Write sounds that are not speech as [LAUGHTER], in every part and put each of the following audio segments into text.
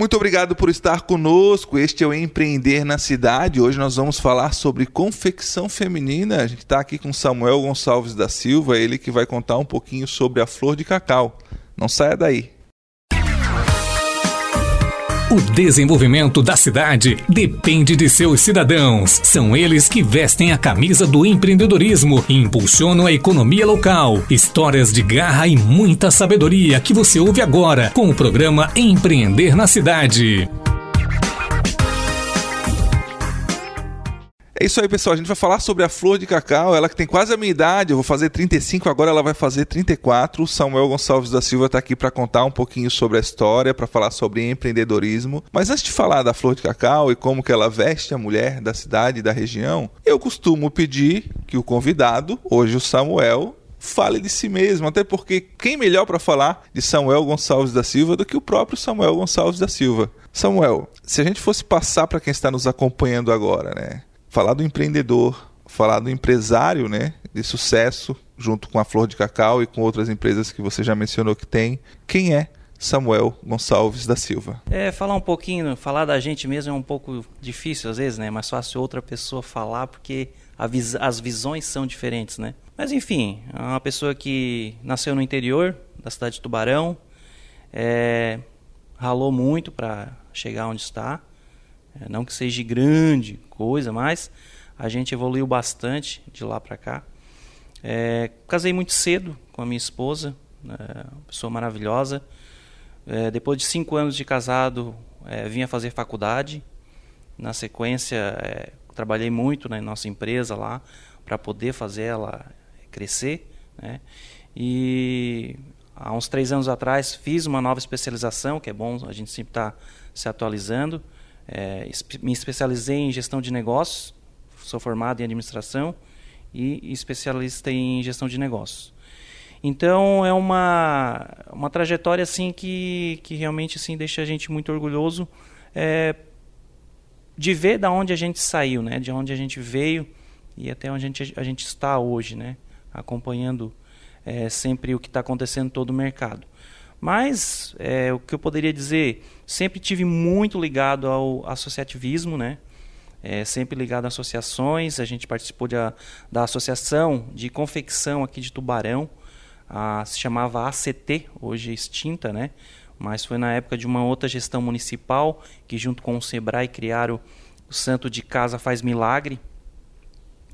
Muito obrigado por estar conosco. Este é o Empreender na Cidade. Hoje nós vamos falar sobre confecção feminina. A gente está aqui com Samuel Gonçalves da Silva, ele que vai contar um pouquinho sobre a flor de cacau. Não saia daí. O desenvolvimento da cidade depende de seus cidadãos. São eles que vestem a camisa do empreendedorismo e impulsionam a economia local. Histórias de garra e muita sabedoria que você ouve agora com o programa Empreender na Cidade. É isso aí, pessoal. A gente vai falar sobre a flor de cacau. Ela que tem quase a minha idade. Eu vou fazer 35, agora ela vai fazer 34. O Samuel Gonçalves da Silva está aqui para contar um pouquinho sobre a história, para falar sobre empreendedorismo. Mas antes de falar da flor de cacau e como que ela veste a mulher da cidade e da região, eu costumo pedir que o convidado, hoje o Samuel, fale de si mesmo, até porque quem melhor para falar de Samuel Gonçalves da Silva do que o próprio Samuel Gonçalves da Silva. Samuel, se a gente fosse passar para quem está nos acompanhando agora, né? Falar do empreendedor, falar do empresário, né, de sucesso, junto com a Flor de Cacau e com outras empresas que você já mencionou que tem. Quem é Samuel Gonçalves da Silva? É, falar um pouquinho, falar da gente mesmo é um pouco difícil às vezes, né? É mais fácil outra pessoa falar porque vis as visões são diferentes, né? Mas enfim, é uma pessoa que nasceu no interior da cidade de Tubarão, é, ralou muito para chegar onde está. É, não que seja grande coisa, mas a gente evoluiu bastante de lá para cá. É, casei muito cedo com a minha esposa, é, uma pessoa maravilhosa. É, depois de cinco anos de casado, é, vinha fazer faculdade. Na sequência, é, trabalhei muito na nossa empresa lá para poder fazer ela crescer. Né? E há uns três anos atrás fiz uma nova especialização, que é bom a gente sempre estar tá se atualizando. É, me especializei em gestão de negócios, sou formado em administração e especialista em gestão de negócios. Então é uma, uma trajetória assim que, que realmente assim deixa a gente muito orgulhoso é, de ver da onde a gente saiu, né? De onde a gente veio e até onde a gente, a gente está hoje, né? Acompanhando é, sempre o que está acontecendo em todo o mercado. Mas é, o que eu poderia dizer, sempre tive muito ligado ao associativismo, né? É, sempre ligado a associações. A gente participou de, da associação de confecção aqui de Tubarão, a, se chamava ACT, hoje extinta, né? Mas foi na época de uma outra gestão municipal que, junto com o Sebrae, criaram o Santo de Casa Faz Milagre,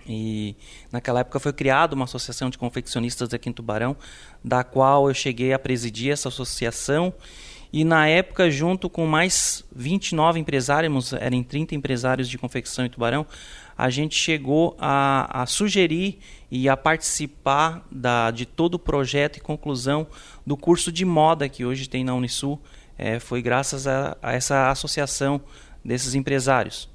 e naquela época foi criada uma associação de confeccionistas aqui em Tubarão, da qual eu cheguei a presidir essa associação. E na época, junto com mais 29 empresários, eram 30 empresários de confecção em Tubarão, a gente chegou a, a sugerir e a participar da, de todo o projeto e conclusão do curso de moda que hoje tem na Unisul. É, foi graças a, a essa associação desses empresários.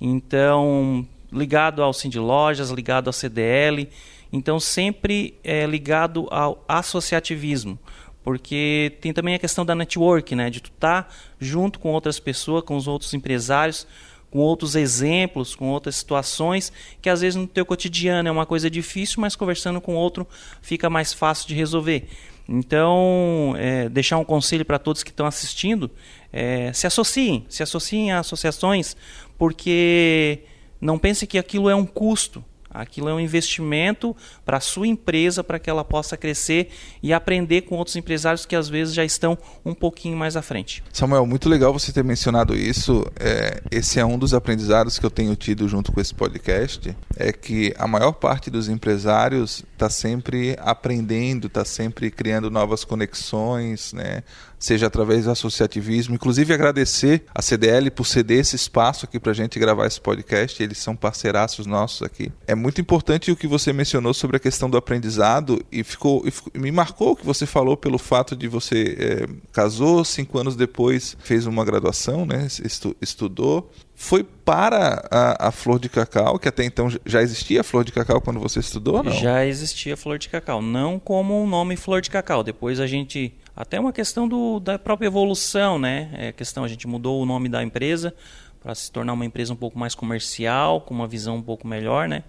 Então, ligado ao Cindy Lojas, ligado ao CDL, então sempre é, ligado ao associativismo, porque tem também a questão da network, né, de tu estar tá junto com outras pessoas, com os outros empresários, com outros exemplos, com outras situações que às vezes no teu cotidiano é uma coisa difícil, mas conversando com outro fica mais fácil de resolver. Então, é, deixar um conselho para todos que estão assistindo: é, se associem, se associem a associações, porque não pense que aquilo é um custo. Aquilo é um investimento para a sua empresa, para que ela possa crescer e aprender com outros empresários que às vezes já estão um pouquinho mais à frente. Samuel, muito legal você ter mencionado isso. É, esse é um dos aprendizados que eu tenho tido junto com esse podcast. É que a maior parte dos empresários está sempre aprendendo, está sempre criando novas conexões, né? seja através do associativismo. Inclusive, agradecer a CDL por ceder esse espaço aqui para a gente gravar esse podcast. Eles são parceiraços nossos aqui. É muito importante o que você mencionou sobre a questão do aprendizado e ficou, e ficou me marcou o que você falou pelo fato de você é, casou cinco anos depois fez uma graduação, né? Estu, estudou foi para a, a, flor de cacau, que até então já existia a flor de cacau quando você estudou, não? Já existia a flor de cacau, não como o nome flor de cacau. Depois a gente até uma questão do, da própria evolução, né? É questão, a gente mudou o nome da empresa para se tornar uma empresa um pouco mais comercial, com uma visão um pouco melhor, né?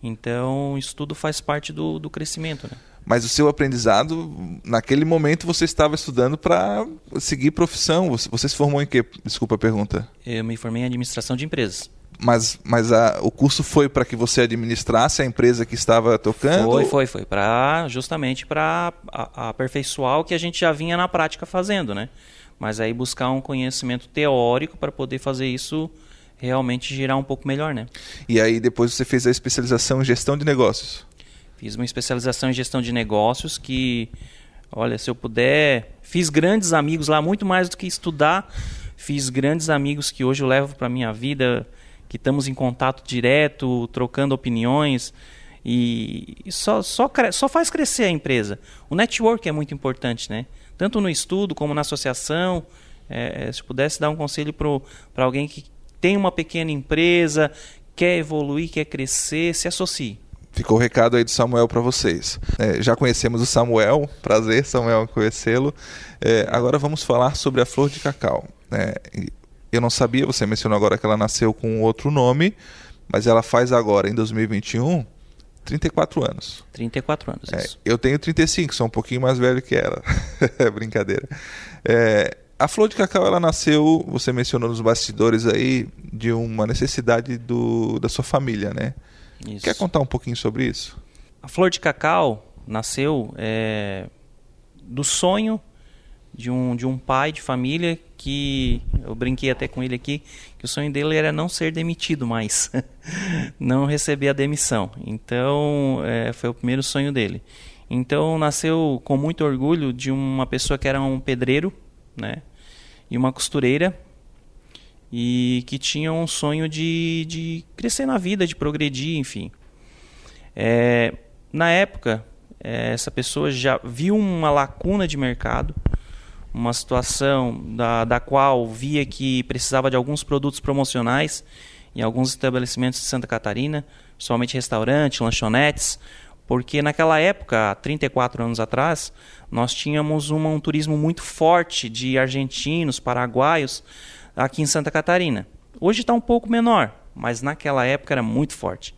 Então, isso tudo faz parte do, do crescimento, né? Mas o seu aprendizado, naquele momento você estava estudando para seguir profissão. Você, você, se formou em quê? Desculpa a pergunta. Eu me formei em administração de empresas. Mas, mas a, o curso foi para que você administrasse a empresa que estava tocando? Foi, foi, foi. Pra, justamente para aperfeiçoar o que a gente já vinha na prática fazendo, né? Mas aí buscar um conhecimento teórico para poder fazer isso realmente girar um pouco melhor, né? E aí depois você fez a especialização em gestão de negócios? Fiz uma especialização em gestão de negócios que, olha, se eu puder, fiz grandes amigos lá, muito mais do que estudar, fiz grandes amigos que hoje eu levo para minha vida que estamos em contato direto, trocando opiniões e só, só, só faz crescer a empresa. O network é muito importante, né? Tanto no estudo como na associação. É, se pudesse dar um conselho para alguém que tem uma pequena empresa, quer evoluir, quer crescer, se associe. Ficou o recado aí do Samuel para vocês. É, já conhecemos o Samuel, prazer, Samuel, conhecê-lo. É, agora vamos falar sobre a flor de cacau. É, eu não sabia, você mencionou agora que ela nasceu com outro nome, mas ela faz agora, em 2021, 34 anos. 34 anos, é, Eu tenho 35, sou um pouquinho mais velho que ela. [LAUGHS] Brincadeira. É, a flor de cacau, ela nasceu, você mencionou nos bastidores aí, de uma necessidade do, da sua família, né? Isso. Quer contar um pouquinho sobre isso? A flor de cacau nasceu é, do sonho de um, de um pai de família que eu brinquei até com ele aqui que o sonho dele era não ser demitido mais, [LAUGHS] não receber a demissão. Então é, foi o primeiro sonho dele. Então nasceu com muito orgulho de uma pessoa que era um pedreiro, né, e uma costureira e que tinha um sonho de, de crescer na vida, de progredir, enfim. É, na época, é, essa pessoa já viu uma lacuna de mercado uma situação da, da qual via que precisava de alguns produtos promocionais em alguns estabelecimentos de Santa Catarina, somente restaurantes, lanchonetes, porque naquela época, há 34 anos atrás, nós tínhamos uma, um turismo muito forte de argentinos, paraguaios aqui em Santa Catarina. Hoje está um pouco menor, mas naquela época era muito forte.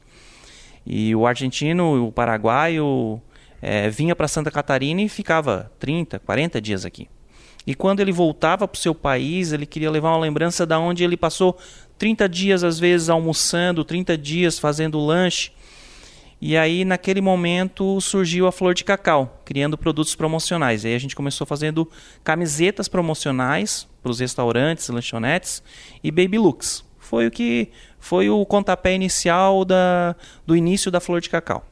E o argentino, o paraguaio, é, vinha para Santa Catarina e ficava 30, 40 dias aqui. E quando ele voltava para o seu país, ele queria levar uma lembrança da onde ele passou 30 dias, às vezes, almoçando, 30 dias fazendo lanche. E aí, naquele momento, surgiu a Flor de Cacau, criando produtos promocionais. E aí a gente começou fazendo camisetas promocionais para os restaurantes, lanchonetes e baby looks. Foi o que foi o contapé inicial da, do início da Flor de Cacau.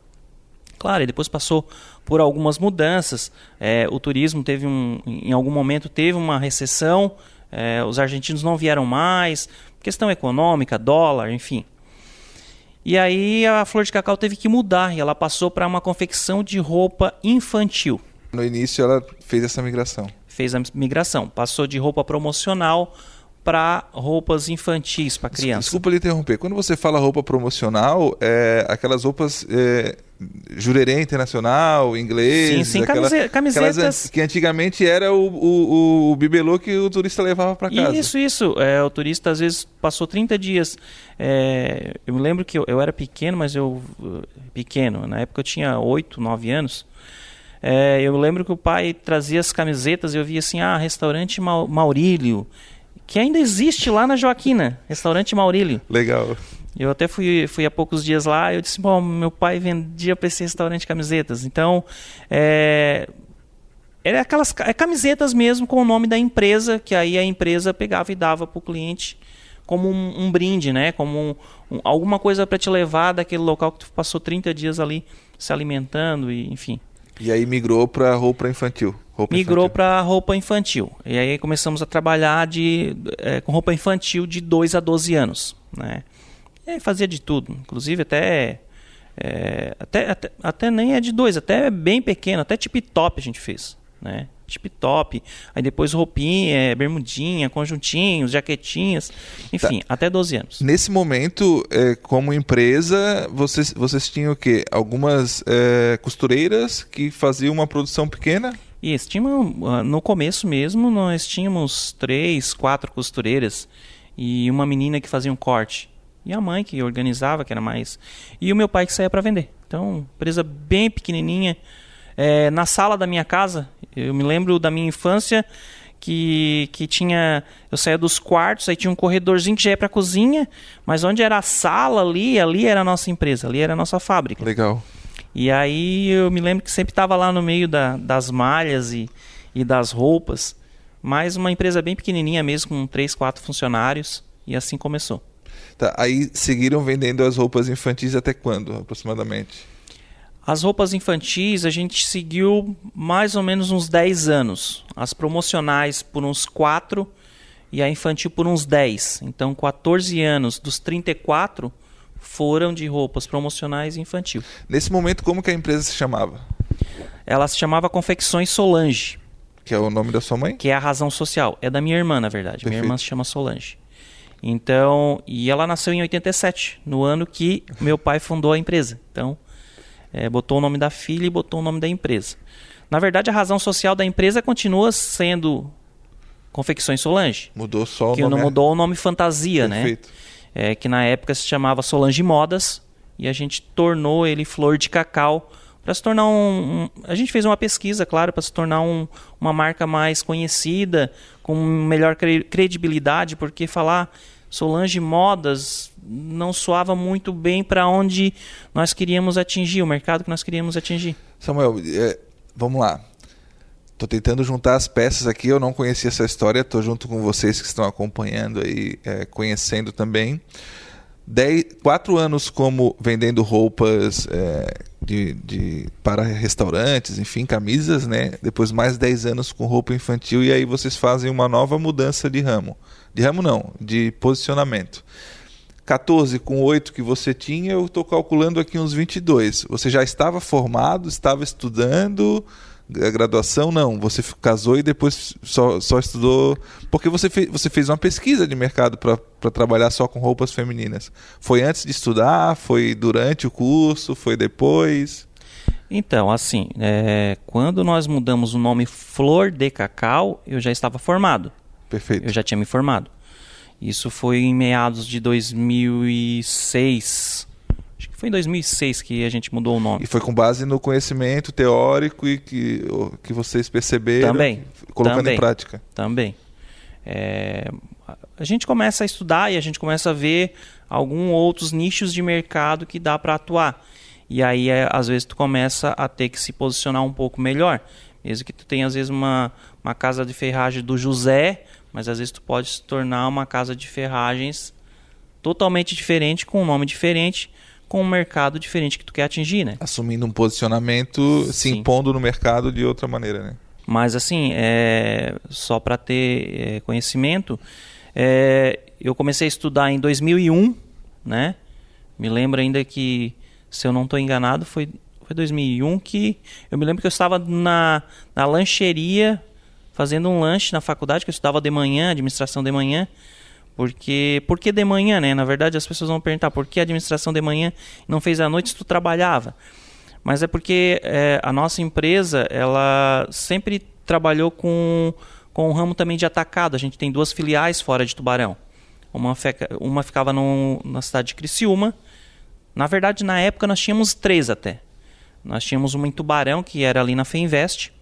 Claro, e depois passou por algumas mudanças. É, o turismo teve um, em algum momento teve uma recessão. É, os argentinos não vieram mais, questão econômica, dólar, enfim. E aí a Flor de Cacau teve que mudar e ela passou para uma confecção de roupa infantil. No início ela fez essa migração. Fez a migração, passou de roupa promocional para roupas infantis para criança. Desculpa lhe interromper. Quando você fala roupa promocional, é aquelas roupas é, jurerê internacional, inglês, sim, sim, aquela, camisetas aquelas, que antigamente era o, o, o, bibelô que o turista levava para casa. Isso, isso. É, o turista às vezes passou 30 dias. É, eu me lembro que eu, eu, era pequeno, mas eu pequeno. Na época eu tinha 8, 9 anos. É, eu lembro que o pai trazia as camisetas e eu via assim, ah, restaurante Maurílio que ainda existe lá na Joaquina, restaurante Maurílio. Legal. Eu até fui, fui há poucos dias lá e eu disse, bom, meu pai vendia para esse restaurante camisetas. Então, é, era aquelas é camisetas mesmo com o nome da empresa, que aí a empresa pegava e dava para o cliente como um, um, brinde, né? Como um, um, alguma coisa para te levar daquele local que tu passou 30 dias ali se alimentando e enfim. E aí migrou para roupa infantil. Roupa migrou para roupa infantil. E aí começamos a trabalhar de, é, com roupa infantil de 2 a 12 anos. Né? E aí fazia de tudo, inclusive até, é, até, até, até, nem é de dois, até bem pequeno, até tip top a gente fez. Né? Tip top, aí depois roupinha, é, bermudinha, conjuntinhos, jaquetinhas, enfim, tá. até 12 anos. Nesse momento, é, como empresa, vocês, vocês tinham o quê? Algumas é, costureiras que faziam uma produção pequena? Isso, tinha uma, no começo mesmo nós tínhamos três, quatro costureiras e uma menina que fazia um corte. E a mãe que organizava, que era mais. E o meu pai que saía para vender. Então, empresa bem pequenininha. é, na sala da minha casa. Eu me lembro da minha infância que, que tinha. Eu saía dos quartos, aí tinha um corredorzinho que já ia para a cozinha, mas onde era a sala ali, ali era a nossa empresa, ali era a nossa fábrica. Legal. E aí eu me lembro que sempre estava lá no meio da, das malhas e, e das roupas, mas uma empresa bem pequenininha mesmo, com três, quatro funcionários, e assim começou. Tá, aí seguiram vendendo as roupas infantis até quando, aproximadamente? As roupas infantis a gente seguiu mais ou menos uns 10 anos. As promocionais por uns 4 e a infantil por uns 10. Então 14 anos dos 34 foram de roupas promocionais e infantil. Nesse momento, como que a empresa se chamava? Ela se chamava Confecções Solange. Que é o nome da sua mãe? Que é a razão social. É da minha irmã, na verdade. Perfeito. Minha irmã se chama Solange. Então, e ela nasceu em 87, no ano que meu pai fundou a empresa. Então, é, botou o nome da filha e botou o nome da empresa. Na verdade, a razão social da empresa continua sendo Confecções Solange. Mudou só o que nome. Que não mudou o nome Fantasia, né? Perfeito. É, que na época se chamava Solange Modas e a gente tornou ele Flor de Cacau para se tornar um, um, A gente fez uma pesquisa, claro, para se tornar um, uma marca mais conhecida, com melhor credibilidade, porque falar Solange Modas não soava muito bem para onde nós queríamos atingir, o mercado que nós queríamos atingir. Samuel, é, vamos lá. Estou tentando juntar as peças aqui, eu não conhecia essa história, estou junto com vocês que estão acompanhando e é, conhecendo também. Dez, quatro anos como vendendo roupas é, de, de, para restaurantes, enfim, camisas, né? Depois mais 10 anos com roupa infantil e aí vocês fazem uma nova mudança de ramo. De ramo não, de posicionamento. 14 com 8 que você tinha, eu estou calculando aqui uns 22. Você já estava formado, estava estudando a graduação? Não, você casou e depois só, só estudou. Porque você, fez, você fez uma pesquisa de mercado para trabalhar só com roupas femininas. Foi antes de estudar? Foi durante o curso? Foi depois? Então, assim, é, quando nós mudamos o nome Flor de Cacau, eu já estava formado. Perfeito. Eu já tinha me formado. Isso foi em meados de 2006. Acho que foi em 2006 que a gente mudou o nome. E foi com base no conhecimento teórico e que, que vocês perceberam também, colocando também, em prática. Também. É, a gente começa a estudar e a gente começa a ver alguns outros nichos de mercado que dá para atuar. E aí, é, às vezes, tu começa a ter que se posicionar um pouco melhor. Mesmo que tu tenha, às vezes, uma, uma casa de ferragem do José, mas às vezes tu pode se tornar uma casa de ferragens totalmente diferente, com um nome diferente, com um mercado diferente que tu quer atingir, né? Assumindo um posicionamento, Sim. se impondo no mercado de outra maneira, né? Mas assim, é, só para ter é, conhecimento, é, eu comecei a estudar em 2001, né? Me lembro ainda que, se eu não estou enganado, foi, foi 2001 que eu me lembro que eu estava na, na lancheria fazendo um lanche na faculdade, que eu estudava de manhã, administração de manhã. Porque, por que de manhã, né? Na verdade, as pessoas vão perguntar por que a administração de manhã não fez à noite se tu trabalhava. Mas é porque é, a nossa empresa, ela sempre trabalhou com, com o ramo também de atacado. A gente tem duas filiais fora de Tubarão. Uma, feca, uma ficava no, na cidade de Criciúma. Na verdade, na época, nós tínhamos três até. Nós tínhamos uma em Tubarão, que era ali na Feinvest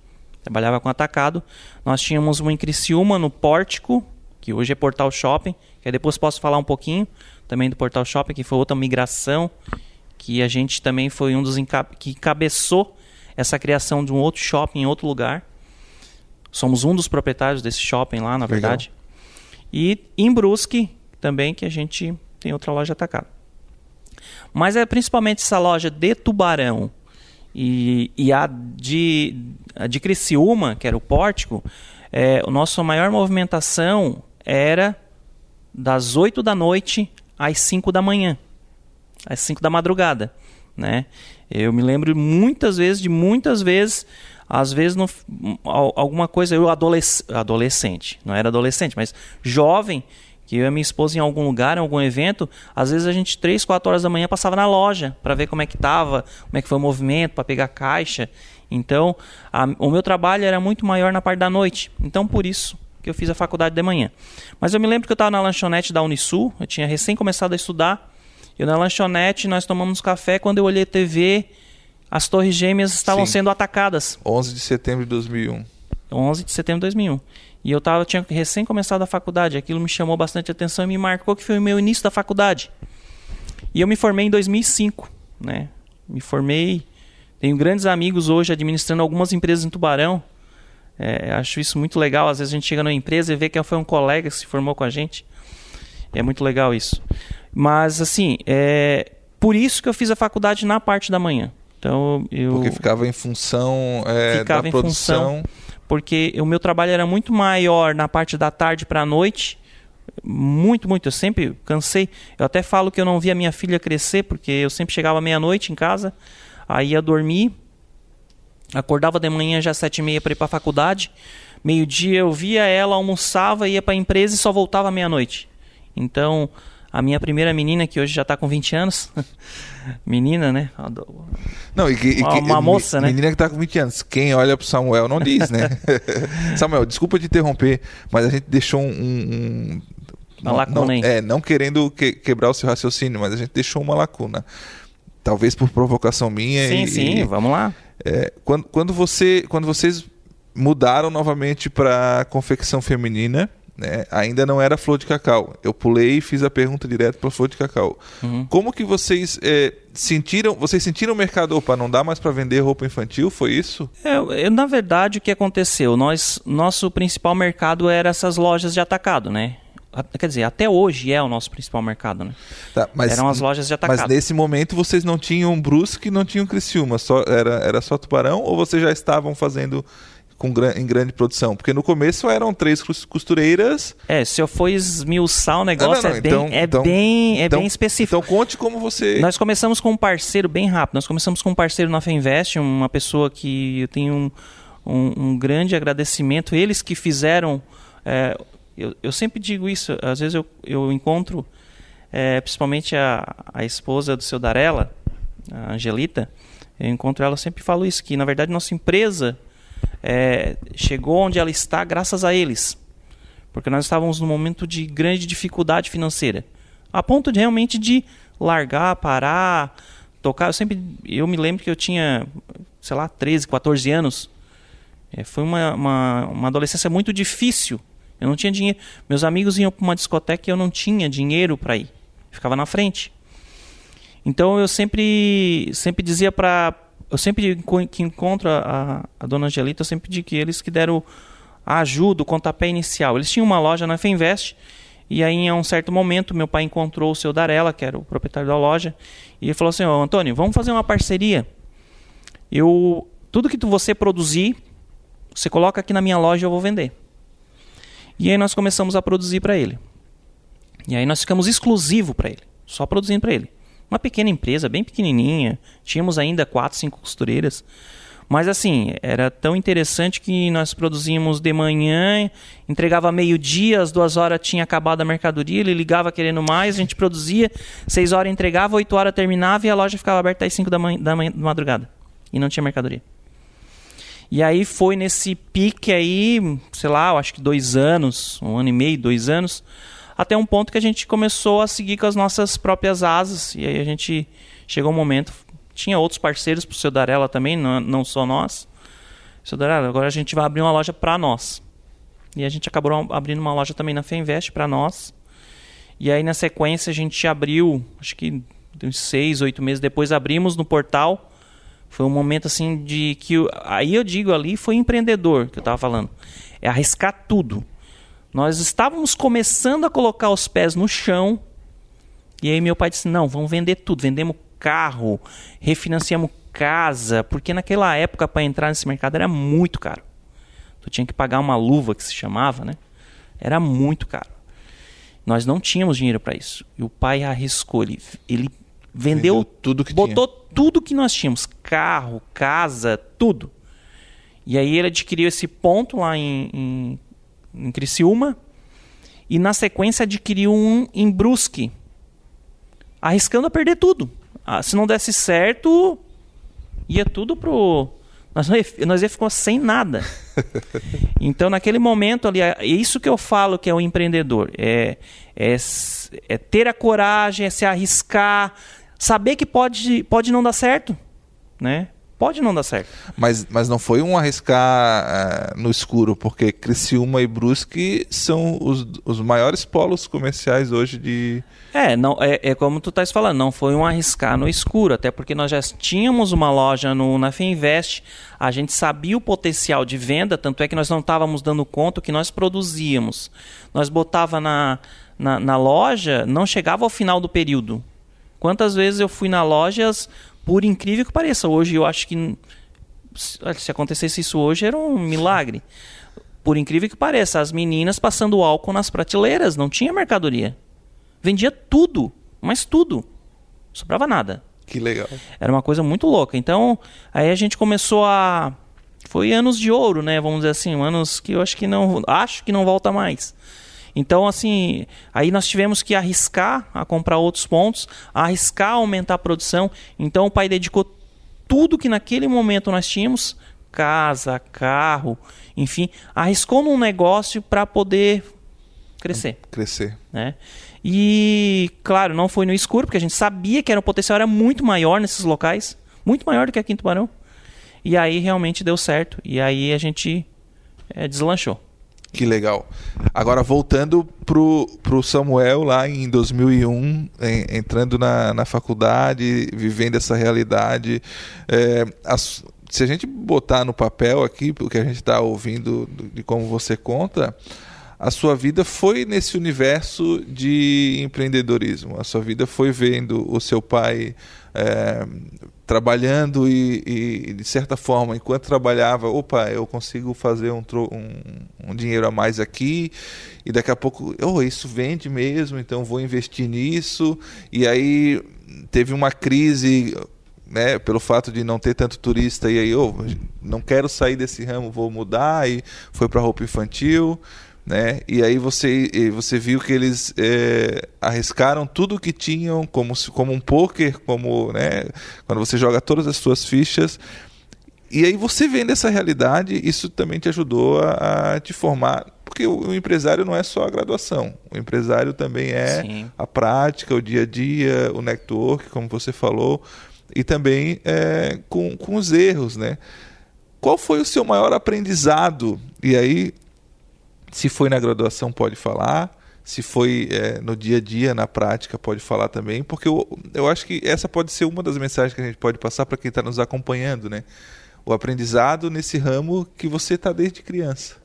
trabalhava com atacado. Nós tínhamos uma em Criciúma, no Pórtico, que hoje é Portal Shopping, que depois posso falar um pouquinho também do Portal Shopping, que foi outra migração, que a gente também foi um dos que encabeçou essa criação de um outro shopping em outro lugar. Somos um dos proprietários desse shopping lá, na Legal. verdade. E em Brusque também, que a gente tem outra loja atacada. Mas é principalmente essa loja de Tubarão e, e a, de, a de Criciúma, que era o pórtico, é, a nossa maior movimentação era das 8 da noite às 5 da manhã, às 5 da madrugada. Né? Eu me lembro muitas vezes, de muitas vezes, às vezes alguma coisa, eu adolesc adolescente, não era adolescente, mas jovem, que eu e minha esposa em algum lugar, em algum evento, às vezes a gente três, quatro horas da manhã passava na loja para ver como é que estava, como é que foi o movimento, para pegar caixa. Então, a, o meu trabalho era muito maior na parte da noite. Então, por isso que eu fiz a faculdade de manhã. Mas eu me lembro que eu estava na lanchonete da Unisul, eu tinha recém começado a estudar. Eu na lanchonete, nós tomamos café, quando eu olhei a TV, as Torres Gêmeas estavam Sim. sendo atacadas. 11 de setembro de 2001. 11 de setembro de 2001. E eu tava, tinha recém começado a faculdade. Aquilo me chamou bastante atenção e me marcou que foi o meu início da faculdade. E eu me formei em 2005, né? Me formei, tenho grandes amigos hoje administrando algumas empresas em Tubarão. É, acho isso muito legal. Às vezes a gente chega numa empresa e vê que foi um colega que se formou com a gente. É muito legal isso. Mas, assim, é por isso que eu fiz a faculdade na parte da manhã. Então, eu... Porque ficava em função é, Ficava da em produção. porque o meu trabalho era muito maior na parte da tarde para a noite. Muito, muito. Eu sempre cansei. Eu até falo que eu não via minha filha crescer, porque eu sempre chegava meia-noite em casa, aí ia dormir, acordava de manhã já às sete e meia para ir para a faculdade. Meio-dia eu via ela, almoçava, ia para a empresa e só voltava meia-noite. Então, a minha primeira menina, que hoje já está com 20 anos, [LAUGHS] menina, né? Não, e que, Uma- uma moça, né? Menina que tá com 20 anos. Quem olha pro Samuel não diz, né? [LAUGHS] Samuel, desculpa te interromper, mas a gente deixou um. um- Uma não- lacuna não, aí. É, não querendo que- quebrar o seu raciocínio, mas a gente deixou uma lacuna. Talvez por provocação minha. Sim, e, sim, e- vamos lá. É, quando, quando, você, quando vocês mudaram novamente para confecção feminina, né, ainda não era flor de cacau. Eu pulei e fiz a pergunta direto para flor de cacau. Uhum. Como que vocês é, sentiram? Vocês sentiram o mercado? Opa, não dá mais para vender roupa infantil? Foi isso? É, eu, na verdade, o que aconteceu? Nós, nosso principal mercado era essas lojas de atacado, né? Quer dizer, até hoje é o nosso principal mercado, né? Tá, mas, Eram as lojas de atacado. Mas nesse momento vocês não tinham Brusque, não tinham Criciúma, só, era, era só Tubarão ou vocês já estavam fazendo com, em grande produção? Porque no começo eram três cos- costureiras. É, se eu for esmiuçar o negócio, não, não, é, bem, então- é, então- bem, é então- bem específico. Então conte como você. Nós começamos com um parceiro bem rápido. Nós começamos com um parceiro na Feinvest, uma pessoa que eu tenho um, um, um grande agradecimento. Eles que fizeram. é, eu, eu sempre digo isso, às vezes eu, eu encontro, é, principalmente a, a esposa do seu Darela, a Angelita, eu encontro ela, eu sempre falo isso, que na verdade nossa empresa é, chegou onde ela está graças a eles. Porque nós estávamos num momento de grande dificuldade financeira. A ponto de realmente de largar, parar, tocar. Eu sempre. Eu me lembro que eu tinha, sei lá, 13, 14 anos. É, foi uma, uma, uma adolescência muito difícil. Eu não tinha dinheiro. Meus amigos iam para uma discoteca e eu não tinha dinheiro para ir. Ficava na frente. Então eu sempre, sempre dizia para. Eu sempre que encontro a, a, dona Angelita, eu sempre digo que eles que deram a ajuda, o pontapé inicial. Eles tinham uma loja na Feinvest. E aí, em um certo momento, meu pai encontrou o seu Darela, que era o proprietário da loja, e ele falou assim: Ô Antônio, vamos fazer uma parceria. Eu, tudo que tu, você produzir, você coloca aqui na minha loja e eu vou vender. E aí nós começamos a produzir para ele. E aí nós ficamos exclusivo para ele, só produzindo para ele. Uma pequena empresa, bem pequenininha, tínhamos ainda quatro, cinco costureiras. Mas assim, era tão interessante que nós produzíamos de manhã, entregava meio-dia, às duas horas tinha acabado a mercadoria, ele ligava querendo mais, a gente produzia, seis horas entregava, oito horas terminava e a loja ficava aberta às cinco da, da da madrugada. E não tinha mercadoria. E aí foi nesse pique aí, sei lá, eu acho que dois anos, um ano e meio, dois anos, até um ponto que a gente começou a seguir com as nossas próprias asas. E aí a gente chegou um momento, tinha outros parceiros pro seu Darela também, não, não só nós. Seu Darela, agora a gente vai abrir uma loja para nós. E a gente acabou abrindo uma loja também na Feinvest para nós. E aí na sequência a gente abriu, acho que uns seis, oito meses depois abrimos no portal. Foi um momento assim de que eu- aí eu digo ali foi empreendedor que eu estava falando. É arriscar tudo. Nós estávamos começando a colocar os pés no chão. E aí meu pai disse: "Não, vamos vender tudo, vendemos carro, refinanciamos casa, porque naquela época para entrar nesse mercado era muito caro. Tu tinha que pagar uma luva que se chamava, né? Era muito caro. Nós não tínhamos dinheiro para isso. E o pai arriscou, ele, ele vendeu, Vendeu tudo que botou tudo que nós tínhamos, carro, casa, tudo. E aí ele adquiriu esse ponto lá em, em, em Criciúma e na sequência adquiriu um em Brusque, arriscando a perder tudo. Ah, se não desse certo, ia tudo pro nós nós ia ficar sem nada. [LAUGHS] Então, naquele momento ali, é isso que eu falo que é o empreendedor. É, é, é ter a coragem, é se arriscar, saber que pode, pode não dar certo. Né? pode não dar certo. Mas, mas não foi um arriscar uh, no escuro, porque Criciúma e Brusque são os, os maiores polos comerciais hoje de... É, não, é, é como tu estás falando, não foi um arriscar no escuro, até porque nós já tínhamos uma loja no, na Finvest, a gente sabia o potencial de venda, tanto é que nós não estávamos dando conta que nós produzíamos. Nós botava na, na, na loja, não chegava ao final do período. Quantas vezes eu fui na lojas por incrível que pareça, hoje eu acho que se acontecesse isso hoje era um milagre. Por incrível que pareça, as meninas passando álcool nas prateleiras, não tinha mercadoria. Vendia tudo, mas tudo. Não sobrava nada. Que legal. Era uma coisa muito louca. Então, aí a gente começou a foi anos de ouro, né? Vamos dizer assim, anos que eu acho que não acho que não volta mais. Então, assim, aí nós tivemos que arriscar a comprar outros pontos, arriscar a aumentar a produção. Então, o pai dedicou tudo que naquele momento nós tínhamos casa, carro, enfim, arriscou num negócio para poder crescer. Crescer. Né? E, claro, não foi no escuro, porque a gente sabia que era, o potencial era muito maior nesses locais, muito maior do que aqui em Tubarão. E aí realmente deu certo. E aí a gente é, deslanchou. Que legal. Agora, voltando pro, pro Samuel lá em 2001, em, entrando na, na faculdade, vivendo essa realidade. É, as, se a gente botar no papel aqui, o que a gente está ouvindo de como você conta, a sua vida foi nesse universo de empreendedorismo. A sua vida foi vendo o seu pai é, trabalhando e, e, de certa forma, enquanto trabalhava, opa, eu consigo fazer um, um, um, dinheiro a mais aqui e daqui a pouco, oh, isso vende mesmo, então vou investir nisso. E aí teve uma crise, né, pelo fato de não ter tanto turista e aí, oh, não quero sair desse ramo, vou mudar e foi para roupa infantil né? E aí você, você viu que eles é, arriscaram tudo o que tinham, como, como um poker, como né? quando você joga todas as suas fichas. E aí você vendo essa realidade, isso também te ajudou a, a te formar, porque o, o, empresário não é só a graduação, o empresário também é Sim. a prática, o dia a dia, o network, como você falou, e também é, com, com os erros, né? Qual foi o seu maior aprendizado? E aí se foi na graduação, pode falar. Se foi é, no dia a dia, na prática, pode falar também. Porque eu, eu acho que essa pode ser uma das mensagens que a gente pode passar para quem está nos acompanhando, né? O aprendizado nesse ramo que você está desde criança.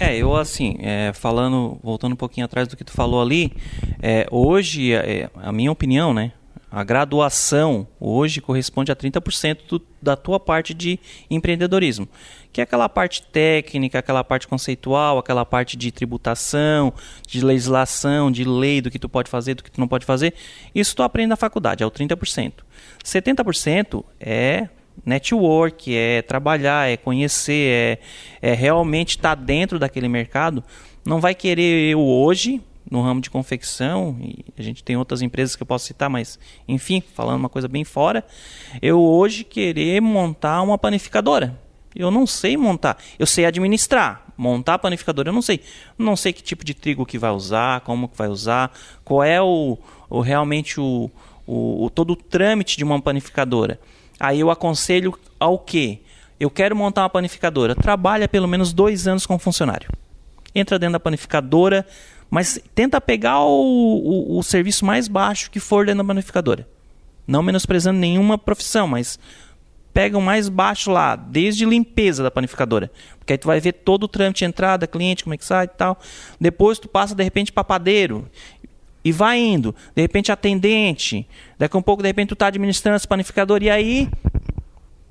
É, eu assim, é, falando, voltando um pouquinho atrás do que tu falou ali, é, hoje, é, a minha opinião, né? A graduação hoje corresponde a 30% do, da tua parte de empreendedorismo, que é aquela parte técnica, aquela parte conceitual, aquela parte de tributação, de legislação, de lei, do que tu pode fazer, do que tu não pode fazer. Isso tu aprende na faculdade, é o 30%. 70% é network, é trabalhar, é conhecer, é, é realmente estar tá dentro daquele mercado. Não vai querer eu hoje no ramo de confecção, e a gente tem outras empresas que eu posso citar, mas enfim, falando uma coisa bem fora, eu hoje querer montar uma panificadora. Eu não sei montar, eu sei administrar. Montar a panificadora eu não sei. Não sei que tipo de trigo que vai usar, como que vai usar, qual é o, o realmente o, o, o todo o trâmite de uma panificadora. Aí eu aconselho ao quê? Eu quero montar uma panificadora. Trabalha pelo menos dois anos com funcionário. Entra dentro da panificadora, mas tenta pegar o, o, o serviço mais baixo que for dentro da panificadora. Não menosprezando nenhuma profissão, mas pega o mais baixo lá, desde limpeza da panificadora. Porque aí tu vai ver todo o trâmite de entrada, cliente, como é que sai e tal. Depois tu passa de repente para padeiro. E vai indo. De repente atendente. Daqui a um pouco, de repente, tu tá administrando essa panificadora. E aí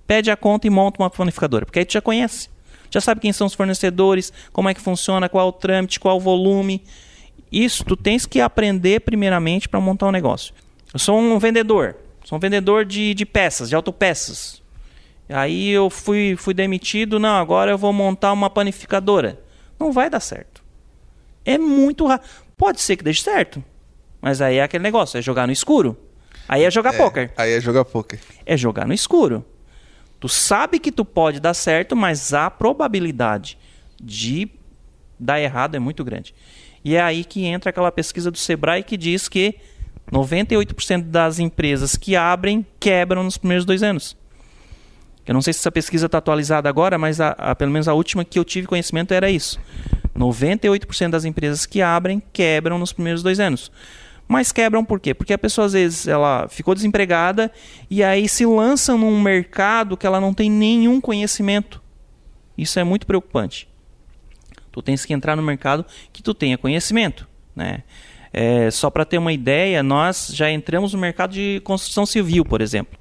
pede a conta e monta uma panificadora. Porque aí tu já conhece. Já sabe quem são os fornecedores, como é que funciona, qual o trâmite, qual o volume. Isso tu tens que aprender primeiramente para montar um negócio. Eu sou um vendedor, sou um vendedor de, de peças, de autopeças. Aí eu fui, fui demitido, não, agora eu vou montar uma panificadora. Não vai dar certo. É muito raro. Pode ser que dê certo, mas aí é aquele negócio, é jogar no escuro. Aí é jogar é, poker. Aí é jogar poker. É jogar no escuro. Tu sabe que tu pode dar certo, mas a probabilidade de dar errado é muito grande. E é aí que entra aquela pesquisa do Sebrae que diz que 98% das empresas que abrem quebram nos primeiros dois anos. Eu não sei se essa pesquisa está atualizada agora, mas a, a, pelo menos a última que eu tive conhecimento era isso. 98% das empresas que abrem quebram nos primeiros dois anos. Mas quebram por quê? Porque a pessoa às vezes ela ficou desempregada e aí se lança num mercado que ela não tem nenhum conhecimento. Isso é muito preocupante. Tu tens que entrar no mercado que tu tenha conhecimento, né? É, só para ter uma ideia, nós já entramos no mercado de construção civil, por exemplo.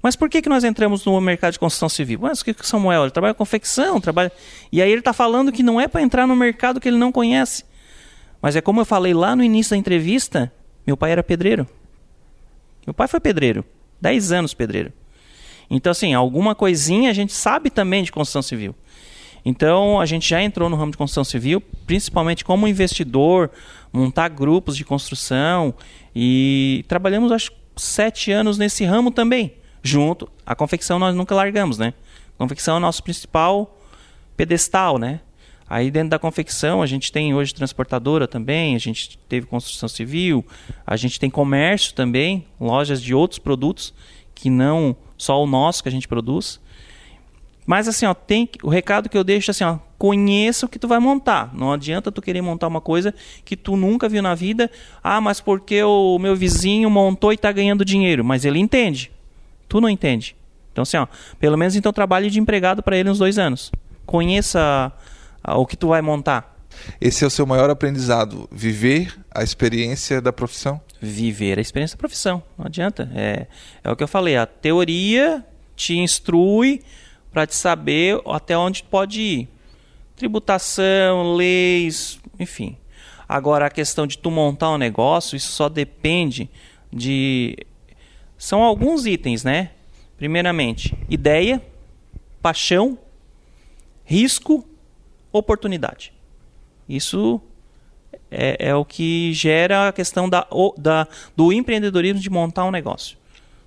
Mas por que, que nós entramos no mercado de construção civil? Mas o que, que Samuel? Ele trabalha com confecção, trabalha. E aí ele está falando que não é para entrar no mercado que ele não conhece. Mas é como eu falei lá no início da entrevista, meu pai era pedreiro. Meu pai foi pedreiro. Dez anos pedreiro. Então, assim, alguma coisinha a gente sabe também de construção civil. Então, a gente já entrou no ramo de construção civil, principalmente como investidor, montar grupos de construção e trabalhamos, acho, sete anos nesse ramo também. Junto, a confecção nós nunca largamos, né? A confecção é o nosso principal pedestal, né? Aí dentro da confecção a gente tem hoje transportadora também, a gente teve construção civil, a gente tem comércio também, lojas de outros produtos que não só o nosso que a gente produz. Mas assim, ó, tem o recado que eu deixo assim, ó, conheça o que tu vai montar. Não adianta tu querer montar uma coisa que tu nunca viu na vida. Ah, mas porque o meu vizinho montou e está ganhando dinheiro, mas ele entende. Tu não entende. Então assim, ó, pelo menos então trabalhe de empregado para ele uns dois anos. Conheça o que tu vai montar. Esse é o seu maior aprendizado, viver a experiência da profissão? Viver a experiência da profissão, não adianta. É, é o que eu falei, a teoria te instrui para te saber até onde pode ir. Tributação, leis, enfim. Agora a questão de tu montar um negócio, isso só depende de são alguns itens, né? Primeiramente, ideia, paixão, risco oportunidade. Isso é, é, o que gera a questão da, da, do empreendedorismo de montar um negócio.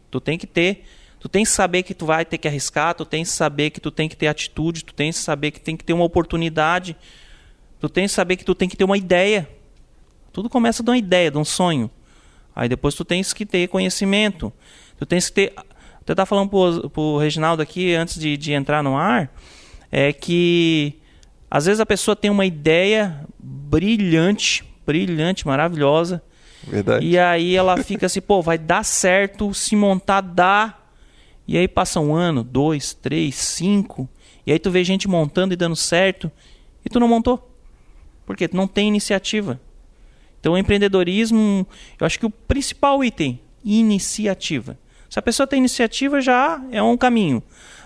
Tu tem que ter, tu tem que saber que tu vai ter que arriscar, tu tem que saber que tu tem que ter atitude, tu tem que saber que tem que ter uma oportunidade, tu tem que saber que tu tem que ter uma ideia. Tudo começa de uma ideia, de um sonho. Aí depois tu tens que ter conhecimento. Tu tens que ter. Até tá falando pro, pro Reginaldo aqui antes de, de entrar no ar, é que às vezes a pessoa tem uma ideia brilhante, brilhante, maravilhosa. Verdade. E aí ela fica assim, pô, vai dar certo, se montar dá. E aí passa um ano, dois, três, cinco. E aí tu vê gente montando e dando certo. E tu não montou. Por quê? Tu não tem iniciativa. Então empreendedorismo, eu acho que o principal item, iniciativa. Se a pessoa tem iniciativa, já é um caminho.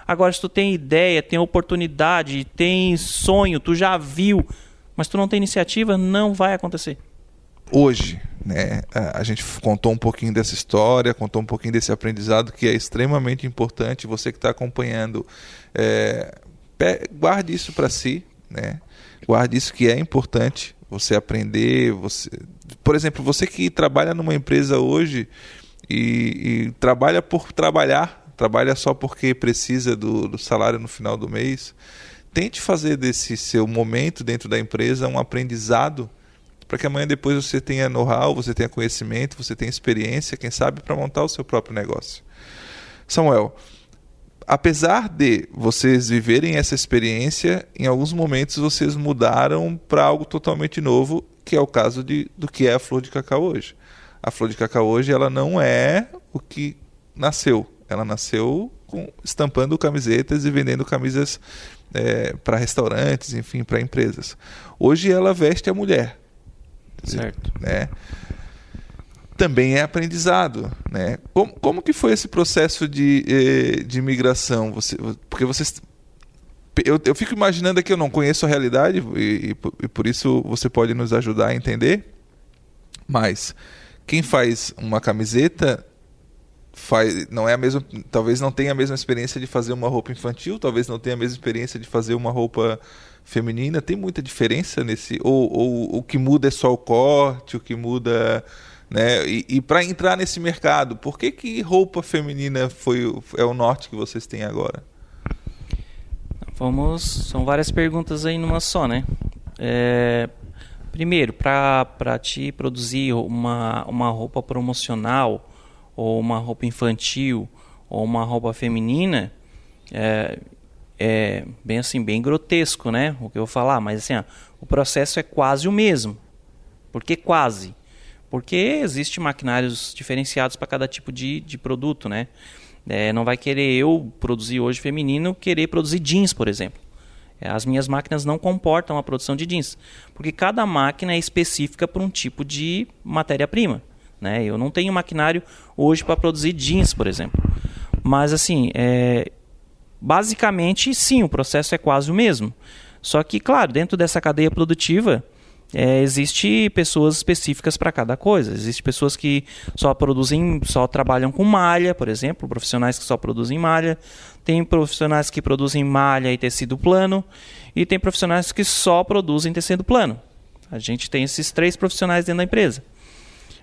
Agora, se tu tem ideia, tem oportunidade, tem sonho, tu já viu, mas tu não tem iniciativa, não vai acontecer. Hoje, né, a gente contou um pouquinho dessa história, contou um pouquinho desse aprendizado que é extremamente importante. Você que está acompanhando, é, guarde isso para si, né? Guarde isso que é importante. Você aprender, você, por exemplo, você que trabalha numa empresa hoje e, e trabalha por trabalhar, trabalha só porque precisa do, do salário no final do mês. Tente fazer desse seu momento dentro da empresa um aprendizado para que amanhã depois você tenha know-how, você tenha conhecimento, você tenha experiência, quem sabe, para montar o seu próprio negócio. Samuel, apesar de vocês viverem essa experiência, em alguns momentos vocês mudaram para algo totalmente novo, que é o caso de, do que é a flor de cacau hoje. A flor de cacau hoje ela não é o que nasceu. Ela nasceu com, estampando camisetas e vendendo camisas é, para restaurantes, enfim, para empresas. Hoje ela veste a mulher. Certo. Né? Também é aprendizado. Né? Como, como que foi esse processo de, eh, de migração? Você, porque vocês eu, eu, fico imaginando aqui, eu não conheço a realidade e, e, por isso você pode nos ajudar a entender. Mas quem faz uma camiseta faz não é a mesma talvez não tenha a mesma experiência de fazer uma roupa infantil talvez não tenha a mesma experiência de fazer uma roupa feminina tem muita diferença nesse ou, ou o que muda é só o corte o que muda né? E, e para entrar nesse mercado por que que roupa feminina foi é o norte que vocês têm agora? Vamos são várias perguntas aí numa só né? É, primeiro para te produzir uma uma roupa promocional ou uma roupa infantil ou uma roupa feminina, é, é bem assim, bem grotesco, né? O que eu vou falar, mas assim, ó, o processo é quase o mesmo. Por que quase? Porque existe maquinários diferenciados para cada tipo de, de produto, né? É, não vai querer eu produzir hoje feminino querer produzir jeans, por exemplo. É, as minhas máquinas não comportam a produção de jeans, porque cada máquina é específica para um tipo de matéria-prima. Né? Eu não tenho maquinário hoje para produzir jeans, por exemplo. Mas assim, é, basicamente sim, o processo é quase o mesmo. Só que, claro, dentro dessa cadeia produtiva, é, existe pessoas específicas para cada coisa. Existem pessoas que só produzem, só trabalham com malha, por exemplo, profissionais que só produzem malha. Tem profissionais que produzem malha e tecido plano. E tem profissionais que só produzem tecido plano. A gente tem esses três profissionais dentro da empresa.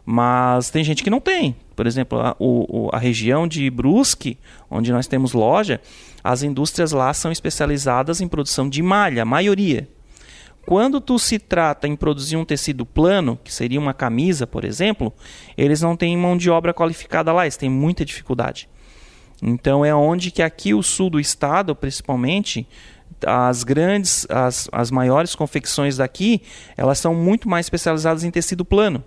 Mas tem gente que não tem. Por exemplo, a, o, a região de Brusque, onde nós temos loja, as indústrias lá são especializadas em produção de malha, a maioria. Quando tu se trata em produzir um tecido plano, que seria uma camisa, por exemplo, eles não têm mão de obra qualificada lá, eles têm muita dificuldade. Então é onde que aqui o sul do estado, principalmente, as grandes, as, as maiores confecções daqui, elas são muito mais especializadas em tecido plano,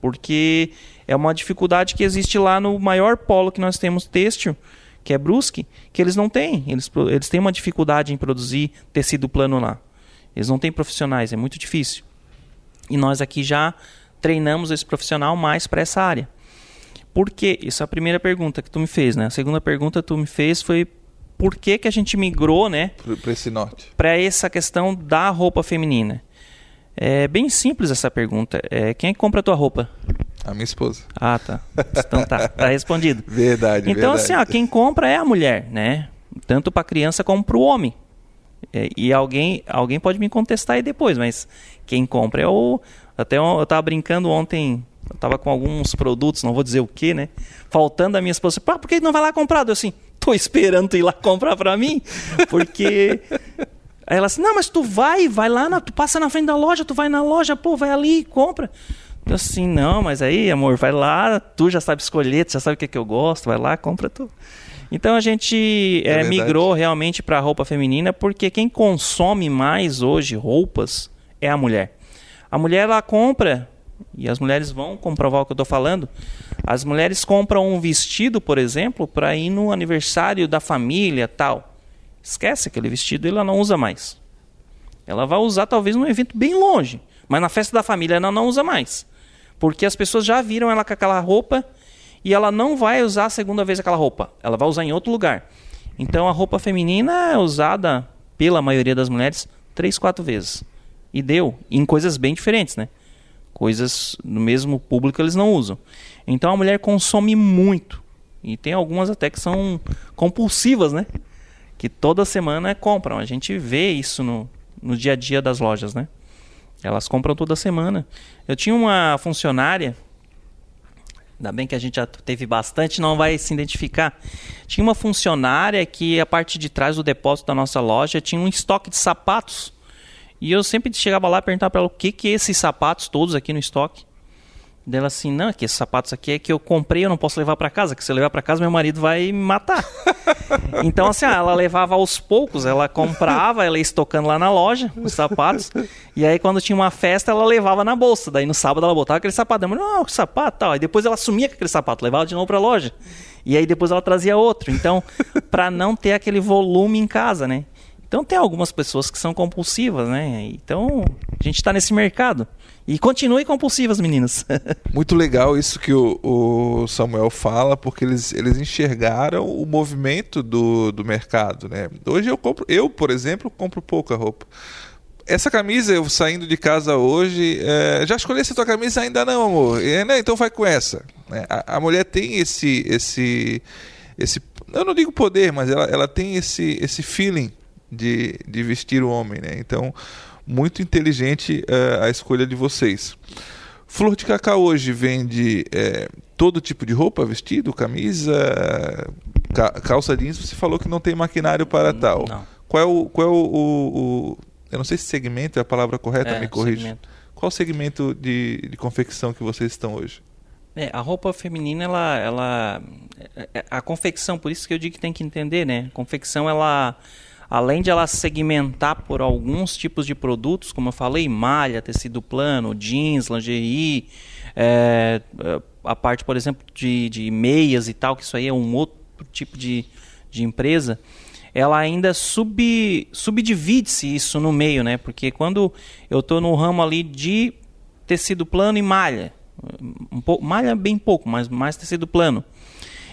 porque é uma dificuldade que existe lá no maior polo que nós temos têxtil, que é Brusque, que eles não têm. Eles, eles têm uma dificuldade em produzir tecido plano lá. Eles não têm profissionais, é muito difícil. E nós aqui já treinamos esse profissional mais para essa área. Por quê? Essa é a primeira pergunta que tu me fez, né? A segunda pergunta que tu me fez foi por que, que a gente migrou, né? Para esse norte. Para essa questão da roupa feminina. É bem simples essa pergunta. É, quem é que compra a tua roupa? A minha esposa. Ah, tá. Então tá, tá [LAUGHS] respondido. verdade, Então verdade. assim, ó, quem compra é a mulher, né? Tanto para a criança como para o homem. É, e alguém, alguém pode me contestar aí depois, mas quem compra é o. Até eu estava brincando ontem, eu estava com alguns produtos, não vou dizer o que, né? Faltando a minha esposa, ah, por que não vai lá comprar? Eu assim, tô esperando tu ir lá comprar para mim, porque. Aí ela assim, não, mas tu vai, vai lá, na, tu passa na frente da loja, tu vai na loja, pô, vai ali e compra. Eu assim, não, mas aí, amor, vai lá, tu já sabe escolher, tu já sabe o que, é que eu gosto, vai lá, compra tu. Então a gente é, é migrou realmente para a roupa feminina porque quem consome mais hoje roupas é a mulher. A mulher ela compra e as mulheres vão comprovar o que eu estou falando. As mulheres compram um vestido, por exemplo, para ir no aniversário da família, tal. Esquece aquele vestido, ela não usa mais. Ela vai usar talvez num evento bem longe, mas na festa da família ela não usa mais, porque as pessoas já viram ela com aquela roupa e ela não vai usar a segunda vez aquela roupa. Ela vai usar em outro lugar. Então a roupa feminina é usada pela maioria das mulheres três, quatro vezes. E deu. Em coisas bem diferentes, né? Coisas no mesmo público eles não usam. Então a mulher consome muito. E tem algumas até que são compulsivas, né? Que toda semana compram. A gente vê isso no, no dia a dia das lojas, né? Elas compram toda semana. Eu tinha uma funcionária Ainda bem que a gente já teve bastante, não vai se identificar. Tinha uma funcionária que a parte de trás do depósito da nossa loja tinha um estoque de sapatos. E eu sempre chegava lá e perguntava para ela o que que esses sapatos todos aqui no estoque dela assim, não, que esses sapatos aqui é que eu comprei, eu não posso levar para casa, que se eu levar para casa meu marido vai me matar. [LAUGHS] então assim, ela levava aos poucos, ela comprava, ela ia estocando lá na loja os sapatos, e aí quando tinha uma festa ela levava na bolsa, daí no sábado ela botava aquele sapato, eu, não, que sapato, tal, e depois ela sumia com aquele sapato, levava de novo para loja. E aí depois ela trazia outro. Então, para não ter aquele volume em casa, né? Então tem algumas pessoas que são compulsivas, né? Então, a gente está nesse mercado. E continue compulsivas, meninas. [LAUGHS] Muito legal isso que o, o, Samuel fala, porque eles, eles enxergaram o movimento do, do mercado. Né? Hoje eu compro, eu, por exemplo, compro pouca roupa. Essa camisa, eu saindo de casa hoje, é, já escolhi essa tua camisa? Ainda não, amor. Né? Então vai com essa. É, a, a, mulher tem esse, esse, esse, eu não digo poder, mas ela, ela tem esse, esse feeling de, de vestir o homem. Né? Então, muito inteligente uh, a escolha de vocês. Flor de Cacau hoje vende é, todo tipo de roupa, vestido, camisa, ca calça jeans. Você falou que não tem maquinário para não, tal. Não. Qual é o, qual é o, o, o, Eu não sei se segmento é a palavra correta, é, me corrija. Segmento. Qual o segmento de, de confecção que vocês estão hoje? É, a roupa feminina, ela, ela. É, é, a confecção, por isso que eu digo que tem que entender, né? A confecção, ela. Além de ela segmentar por alguns tipos de produtos, como eu falei, malha, tecido plano, jeans, lingerie, é, a parte, por exemplo, de, de meias e tal, que isso aí é um outro tipo de, de empresa, ela ainda sub, subdivide-se isso no meio, né? Porque quando eu estou no ramo ali de tecido plano e malha, um pouco, malha bem pouco, mas mais tecido plano.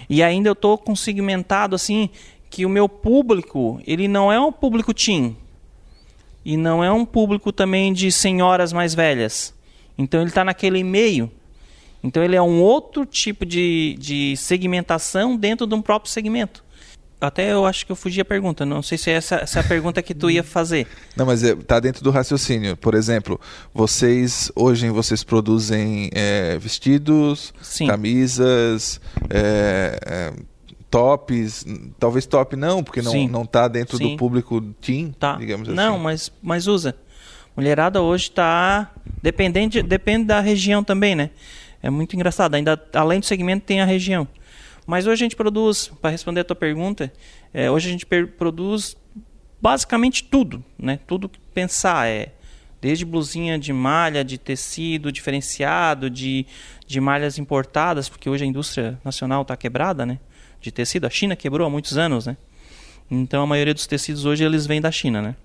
E ainda eu estou com segmentado assim que o meu público ele não é um público teen e não é um público também de senhoras mais velhas. Então ele está naquele meio. Então ele é um outro tipo de, de segmentação dentro de um próprio segmento. Até eu acho que eu fugi a pergunta. Não sei se é essa, essa é a pergunta que tu ia fazer. Não, mas está é, dentro do raciocínio. Por exemplo, vocês hoje vocês produzem é, vestidos, Sim. camisas, é, é, tops. Talvez top não, porque não não está dentro Sim. do público teen, tá. digamos assim. Não, mas mas usa. Mulherada hoje está dependente depende da região também, né? É muito engraçado. Ainda além do segmento tem a região. Mas hoje a gente produz, para responder a tua pergunta, é, hoje a gente produz basicamente tudo, né? Tudo que pensar é desde blusinha de malha, de tecido diferenciado, de, de malhas importadas, porque hoje a indústria nacional está quebrada, né? De tecido, a China quebrou há muitos anos, né? Então a maioria dos tecidos hoje eles vêm da China, né?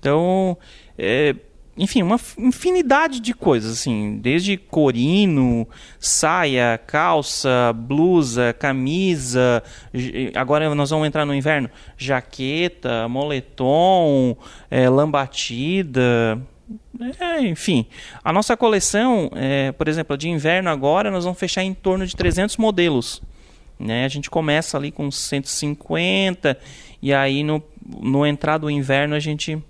Então, é, enfim, uma infinidade de coisas, assim, desde corino, saia, calça, blusa, camisa, agora nós vamos entrar no inverno, jaqueta, moletom, é, lambatida, é, enfim. A nossa coleção, é, por exemplo, de inverno agora, nós vamos fechar em torno de 300 modelos. Né? A gente começa ali com 150 e aí no, no entrar do inverno a gente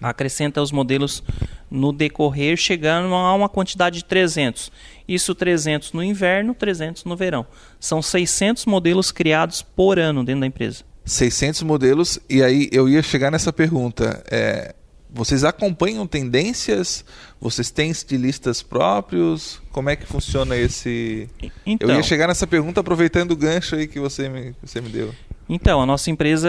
acrescenta os modelos no decorrer, chegando a uma quantidade de 300. Isso 300 no inverno, 300 no verão. São 600 modelos criados por ano dentro da empresa. 600 modelos, e aí eu ia chegar nessa pergunta. É, vocês acompanham tendências? Vocês têm estilistas próprios? Como é que funciona esse. Então, eu ia chegar nessa pergunta aproveitando o gancho aí que você me, você me deu. Então, a nossa empresa,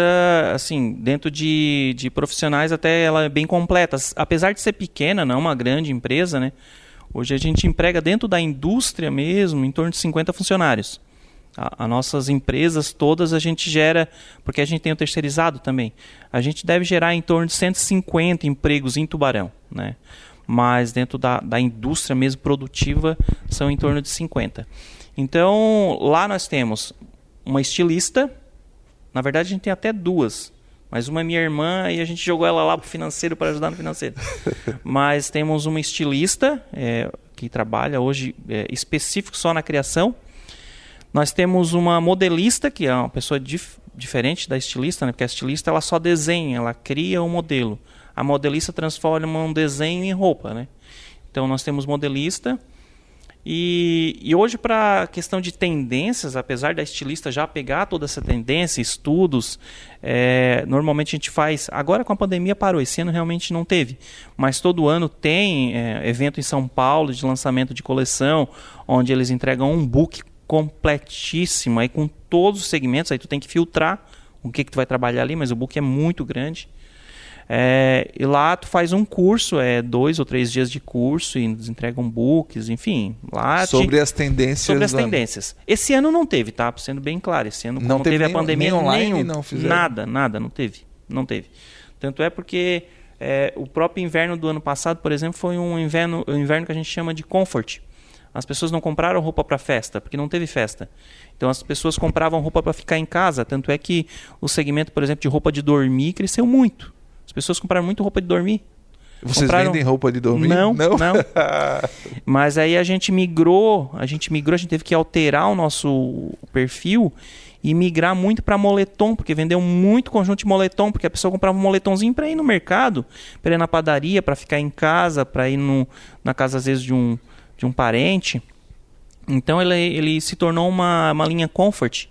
assim, dentro de, de profissionais, até ela é bem completa. Apesar de ser pequena, não é uma grande empresa, né? Hoje a gente emprega dentro da indústria mesmo em torno de 50 funcionários. As nossas empresas todas a gente gera, porque a gente tem o terceirizado também, a gente deve gerar em torno de 150 empregos em Tubarão, né? Mas dentro da, da indústria mesmo produtiva são em torno de 50. Então lá nós temos uma estilista, na verdade, a gente tem até duas. Mas uma é minha irmã e a gente jogou ela lá para o financeiro para ajudar no financeiro. [LAUGHS] Mas temos uma estilista é, que trabalha hoje é, específico só na criação. Nós temos uma modelista, que é uma pessoa dif diferente da estilista, né? porque a estilista ela só desenha, ela cria o um modelo. A modelista transforma um desenho em roupa. Né? Então nós temos modelista e, e hoje, para a questão de tendências, apesar da estilista já pegar toda essa tendência, estudos, é, normalmente a gente faz. Agora com a pandemia parou, esse ano realmente não teve, mas todo ano tem é, evento em São Paulo de lançamento de coleção, onde eles entregam um book completíssimo, aí com todos os segmentos, aí tu tem que filtrar o que, que tu vai trabalhar ali, mas o book é muito grande. É, e lá tu faz um curso, é dois ou três dias de curso e eles entregam books, enfim. Lá sobre te... as tendências. Sobre as tendências. Esse ano não teve, tá? Sendo bem claro, esse ano não teve, teve a pandemia, nem online, nenhum, não fizeram. nada, nada, não teve, não teve. Tanto é porque é, o próprio inverno do ano passado, por exemplo, foi um inverno, um inverno que a gente chama de comfort. As pessoas não compraram roupa para festa, porque não teve festa. Então as pessoas compravam roupa para ficar em casa. Tanto é que o segmento, por exemplo, de roupa de dormir cresceu muito. As pessoas compraram muito roupa de dormir. Vocês compraram... vendem roupa de dormir? Não, não. não. [LAUGHS] Mas aí a gente migrou, a gente migrou, a gente teve que alterar o nosso perfil e migrar muito para moletom, porque vendeu muito conjunto de moletom, porque a pessoa comprava um moletomzinho para ir no mercado, para ir na padaria, para ficar em casa, para ir no, na casa às vezes de um, de um parente. Então ele, ele se tornou uma, uma linha comfort.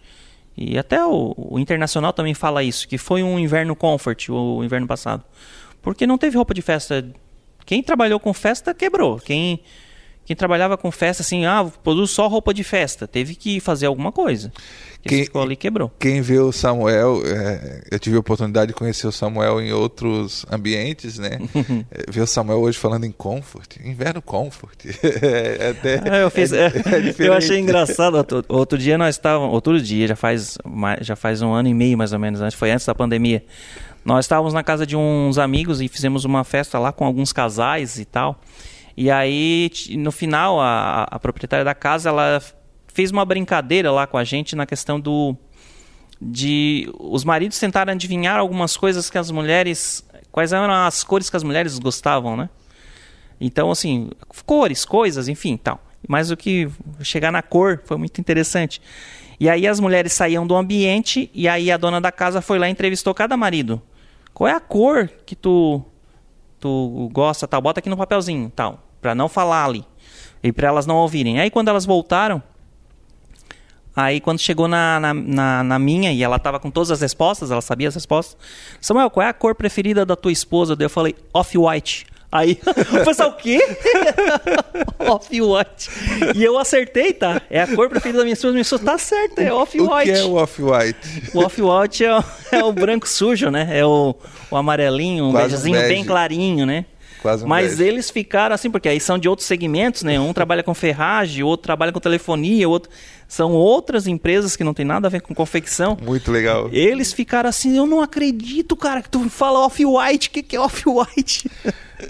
E até o, o, Internacional também fala isso, que foi um inverno comfort o inverno passado. Porque não teve roupa de festa. Quem trabalhou com festa quebrou. Quem, quem trabalhava com festa, assim, ah, produz só roupa de festa, teve que fazer alguma coisa. Quem ficou ali quebrou. Quem vê o Samuel, é, eu tive a oportunidade de conhecer o Samuel em outros ambientes, né? [LAUGHS] É, ver o Samuel hoje falando em comfort, inverno comfort. [LAUGHS] é, até, [LAUGHS] ah, eu, fiz, é, é eu achei engraçado. Outro, outro dia nós estávamos, outro dia, já faz, já faz um ano e meio mais ou menos, antes, foi antes da pandemia. Nós estávamos na casa de uns amigos e fizemos uma festa lá com alguns casais e tal. E aí, no final, a, a proprietária da casa, ela fez uma brincadeira lá com a gente na questão do de os maridos tentaram adivinhar algumas coisas que as mulheres quais eram as cores que as mulheres gostavam, né? Então assim, cores, coisas, enfim, tal. Mas o que chegar na cor foi muito interessante. E aí as mulheres saíam do ambiente e aí a dona da casa foi lá e entrevistou cada marido. Qual é a cor que tu tu gosta, tal? Bota aqui no papelzinho, tal, para não falar ali e para elas não ouvirem. Aí quando elas voltaram, Aí quando chegou na, na, na, na, minha e ela tava com todas as respostas, ela sabia as respostas. Samuel, qual é a cor preferida da tua esposa? Daí eu falei, off-white. Aí [LAUGHS] o pessoal, o quê? [LAUGHS] off-white. E eu acertei, tá? É a cor preferida da minha esposa. Minha esposa tá certa, é off-white. O que é o off-white? O off-white é, é, o branco sujo, né? É o, o amarelinho, um beijozinho bem clarinho, né? Quase um Mas eles ficaram assim, porque aí são de outros segmentos, né? Um trabalha com ferragem, outro trabalha com telefonia, outro. São outras empresas que não tem nada a ver com confecção. Muito legal. Eles ficaram assim, eu não acredito, cara, que tu fala off-white, o que, que é off-white?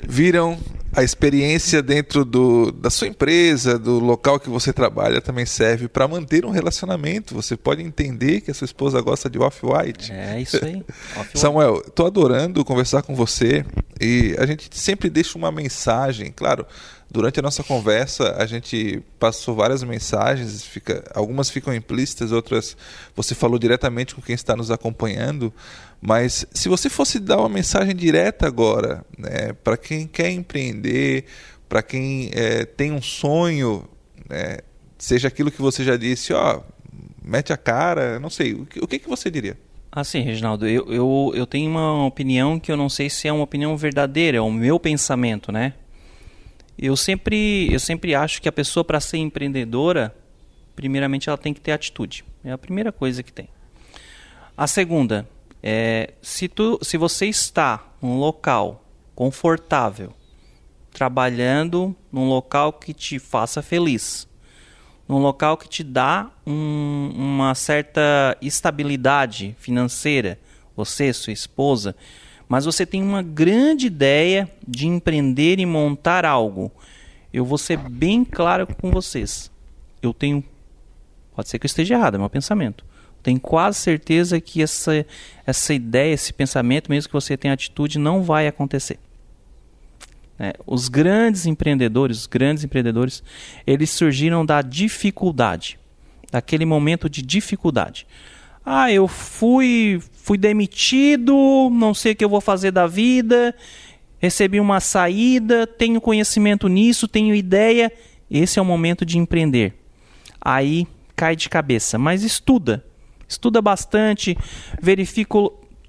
Viram a experiência dentro do, da sua empresa, do local que você trabalha, também serve para manter um relacionamento. Você pode entender que a sua esposa gosta de off-white. É isso aí. [LAUGHS] Samuel, estou adorando conversar com você e a gente sempre deixa uma mensagem, claro. Durante a nossa conversa, a gente passou várias mensagens, fica, algumas ficam implícitas, outras você falou diretamente com quem está nos acompanhando. Mas se você fosse dar uma mensagem direta agora, né, para quem quer empreender, para quem é, tem um sonho, né, seja aquilo que você já disse, ó, mete a cara, não sei, o que, o que, que você diria? Assim, Reginaldo, eu, eu, eu tenho uma opinião que eu não sei se é uma opinião verdadeira, é o meu pensamento, né? Eu sempre, eu sempre acho que a pessoa, para ser empreendedora, primeiramente ela tem que ter atitude. É a primeira coisa que tem. A segunda, é, se, tu, se você está num local confortável, trabalhando num local que te faça feliz, num local que te dá um, uma certa estabilidade financeira, você, sua esposa, mas você tem uma grande ideia de empreender e montar algo. Eu vou ser bem claro com vocês. Eu tenho. Pode ser que eu esteja errado, é meu pensamento. Tenho quase certeza que essa, essa ideia, esse pensamento, mesmo que você tenha atitude, não vai acontecer. É, os grandes empreendedores, os grandes empreendedores, eles surgiram da dificuldade, daquele momento de dificuldade. Ah, eu fui, fui demitido, não sei o que eu vou fazer da vida, recebi uma saída, tenho conhecimento nisso, tenho ideia. Esse é o momento de empreender. Aí cai de cabeça, mas estuda. Estuda bastante, verifica.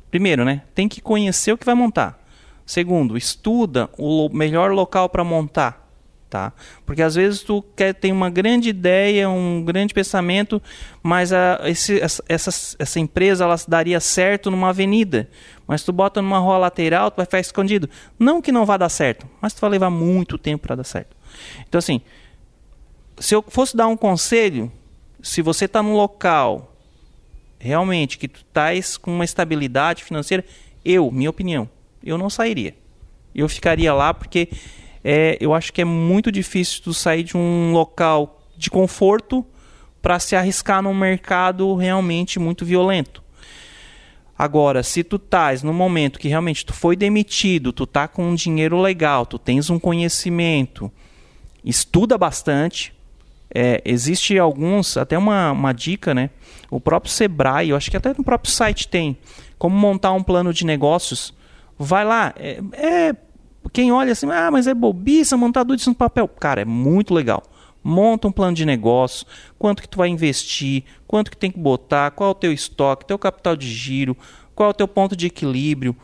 Primeiro, né? Tem que conhecer o que vai montar. Segundo, estuda o melhor local para montar tá? Porque às vezes tu quer ter uma grande ideia, um grande pensamento, mas a, esse, essa, essa empresa ela daria certo numa avenida, mas tu bota numa rua lateral, tu vai ficar escondido. Não que não vá dar certo, mas tu vai levar muito tempo para dar certo. Então assim, se eu fosse dar um conselho, se você está num local realmente que tu estás com uma estabilidade financeira, eu, minha opinião, eu não sairia. Eu ficaria lá porque é, eu acho que é muito difícil tu sair de um local de conforto para se arriscar num mercado realmente muito violento. Agora, se tu estás no momento que realmente tu foi demitido, tu tá com um dinheiro legal, tu tens um conhecimento, estuda bastante. É, existe alguns, até uma, uma dica, né? O próprio Sebrae, eu acho que até no próprio site tem, como montar um plano de negócios. Vai lá, é, é quem olha assim, ah, mas é bobiça montar tudo isso no papel. Cara, é muito legal. Monta um plano de negócio, quanto que tu vai investir, quanto que tem que botar, qual é o teu estoque, teu capital de giro, qual é o teu ponto de equilíbrio.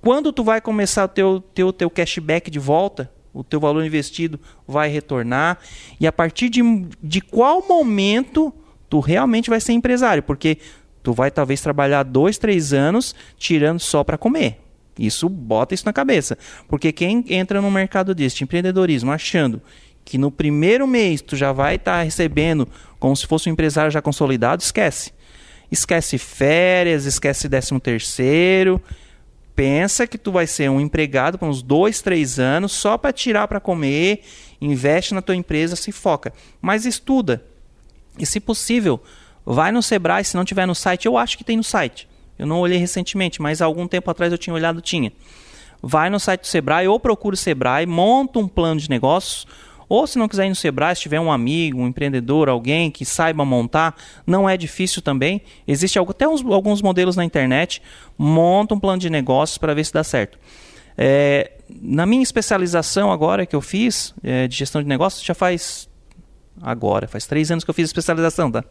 Quando tu vai começar o teu, teu, teu cashback de volta, o teu valor investido vai retornar e a partir de, de qual momento tu realmente vai ser empresário, porque tu vai talvez trabalhar dois, três anos tirando só para comer. Isso bota isso na cabeça, porque quem entra no mercado desse de empreendedorismo achando que no primeiro mês tu já vai estar tá recebendo como se fosse um empresário já consolidado, esquece. Esquece férias, esquece décimo terceiro, pensa que tu vai ser um empregado por uns dois, três anos só para tirar para comer, investe na tua empresa, se foca. Mas estuda. E se possível, vai no Sebrae, se não tiver no site, eu acho que tem no site. Eu não olhei recentemente, mas algum tempo atrás eu tinha olhado, tinha. Vai no site do Sebrae ou procura o Sebrae, monta um plano de negócios, ou se não quiser ir no Sebrae, se tiver um amigo, um empreendedor, alguém que saiba montar, não é difícil também. Existe até uns, alguns modelos na internet. Monta um plano de negócios para ver se dá certo. É, na minha especialização agora que eu fiz é, de gestão de negócios, já faz agora, faz três anos que eu fiz especialização, tá?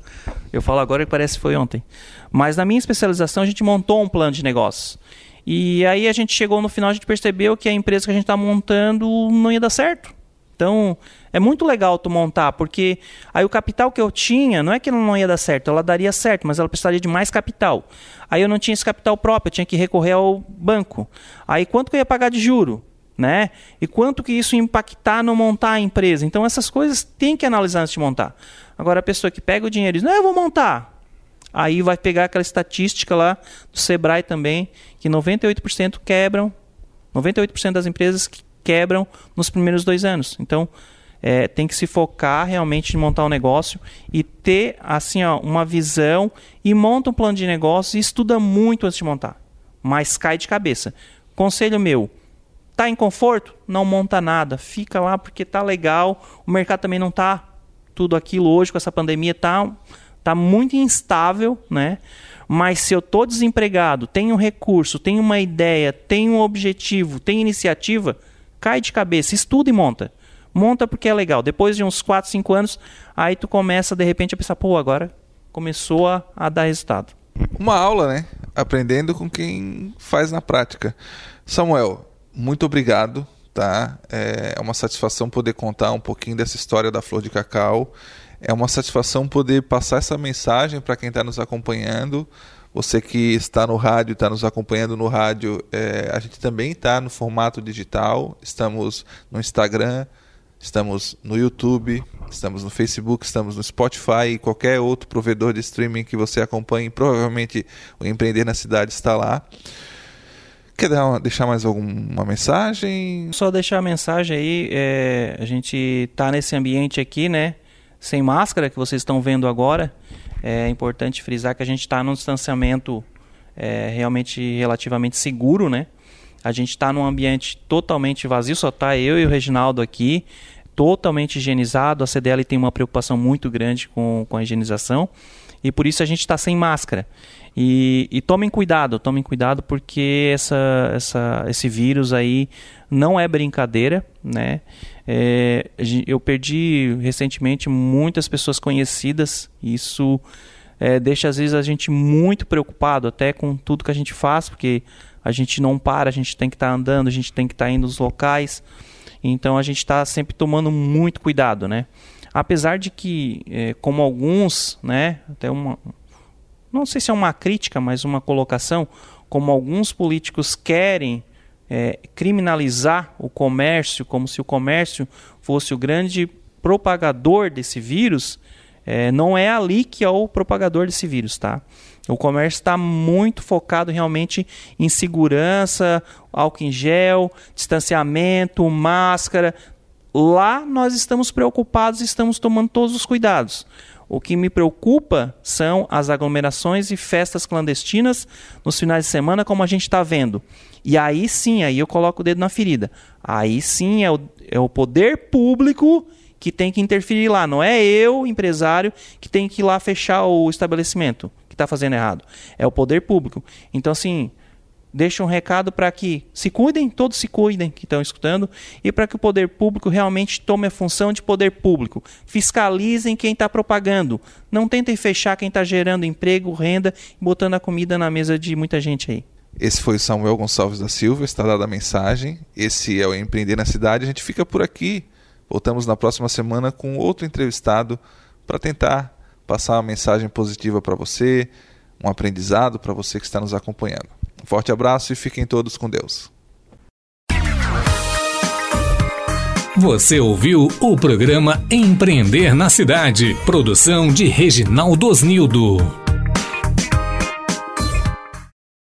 Eu falo agora que parece que foi ontem. Mas na minha especialização a gente montou um plano de negócios. E aí a gente chegou no final, a gente percebeu que a empresa que a gente está montando não ia dar certo. Então, é muito legal tu montar, porque aí o capital que eu tinha, não é que não ia dar certo, ela daria certo, mas ela precisaria de mais capital. Aí eu não tinha esse capital próprio, eu tinha que recorrer ao banco. Aí quanto que eu ia pagar de juro? Né? E quanto que isso impactar no montar a empresa? Então essas coisas tem que analisar antes de montar. Agora a pessoa que pega o dinheiro e diz, não, eu vou montar. Aí vai pegar aquela estatística lá do Sebrae também, que 98% quebram, 98% das empresas que quebram nos primeiros dois anos. Então, é, tem que se focar realmente em montar um negócio e ter assim ó, uma visão e monta um plano de negócio e estuda muito antes de montar. Mas cai de cabeça. Conselho meu, tá em conforto? Não monta nada, fica lá porque tá legal. O mercado também não tá tudo aquilo hoje com essa pandemia tá tá muito instável, né? Mas se eu tô desempregado, tenho recurso, tenho uma ideia, tenho um objetivo, tenho iniciativa, cai de cabeça, estuda e monta. Monta porque é legal. Depois de uns 4, 5 anos, aí tu começa de repente a pensar, pô, agora começou a, a dar resultado. Uma aula, né? Aprendendo com quem faz na prática. Samuel, muito obrigado, tá? É uma satisfação poder contar um pouquinho dessa história da flor de cacau. É uma satisfação poder passar essa mensagem para quem está nos acompanhando você que está no rádio, está nos acompanhando no rádio, é, a gente também está no formato digital. Estamos no Instagram, estamos no YouTube, estamos no Facebook, estamos no Spotify e qualquer outro provedor de streaming que você acompanhe. Provavelmente o Empreender na Cidade está lá. Quer uma, deixar mais alguma mensagem? Só deixar a mensagem aí. É, a gente está nesse ambiente aqui, né? Sem máscara que vocês estão vendo agora. É importante frisar que a gente está num distanciamento é, realmente relativamente seguro, né? A gente está num ambiente totalmente vazio, só está eu e o Reginaldo aqui, totalmente higienizado. A CDL tem uma preocupação muito grande com, com a higienização e por isso a gente está sem máscara. E, e, tomem cuidado, tomem cuidado porque essa, essa, esse vírus aí não é brincadeira, né? É, eu perdi recentemente muitas pessoas conhecidas, isso é, deixa às vezes a gente muito preocupado até com tudo que a gente faz, porque a gente não para, a gente tem que estar tá andando, a gente tem que estar tá indo nos locais, então a gente está sempre tomando muito cuidado, né? Apesar de que, é, como alguns, né, até uma, não sei se é uma crítica, mas uma colocação, como alguns políticos querem é, criminalizar o comércio, como se o comércio fosse o grande propagador desse vírus, é, não é ali que é o propagador desse vírus, tá? O comércio está muito focado realmente em segurança, álcool em gel, distanciamento, máscara. Lá nós estamos preocupados, estamos tomando todos os cuidados. O que me preocupa são as aglomerações e festas clandestinas nos finais de semana, como a gente está vendo. E aí sim, aí eu coloco o dedo na ferida. Aí sim é o, é o poder público que tem que interferir lá. Não é eu, empresário, que tem que ir lá fechar o estabelecimento que está fazendo errado. É o poder público. Então, assim, deixa um recado para que se cuidem, todos se cuidem que estão escutando, e para que o poder público realmente tome a função de poder público. Fiscalizem quem está propagando. Não tentem fechar quem está gerando emprego, renda, botando a comida na mesa de muita gente aí. Esse foi o Samuel Gonçalves da Silva, está dada a mensagem. Esse é o Empreender na Cidade. A gente fica por aqui. Voltamos na próxima semana com outro entrevistado para tentar passar uma mensagem positiva para você, um aprendizado para você que está nos acompanhando. Um forte abraço e fiquem todos com Deus. Você ouviu o programa Empreender na Cidade, produção de Reginaldo Osnildo.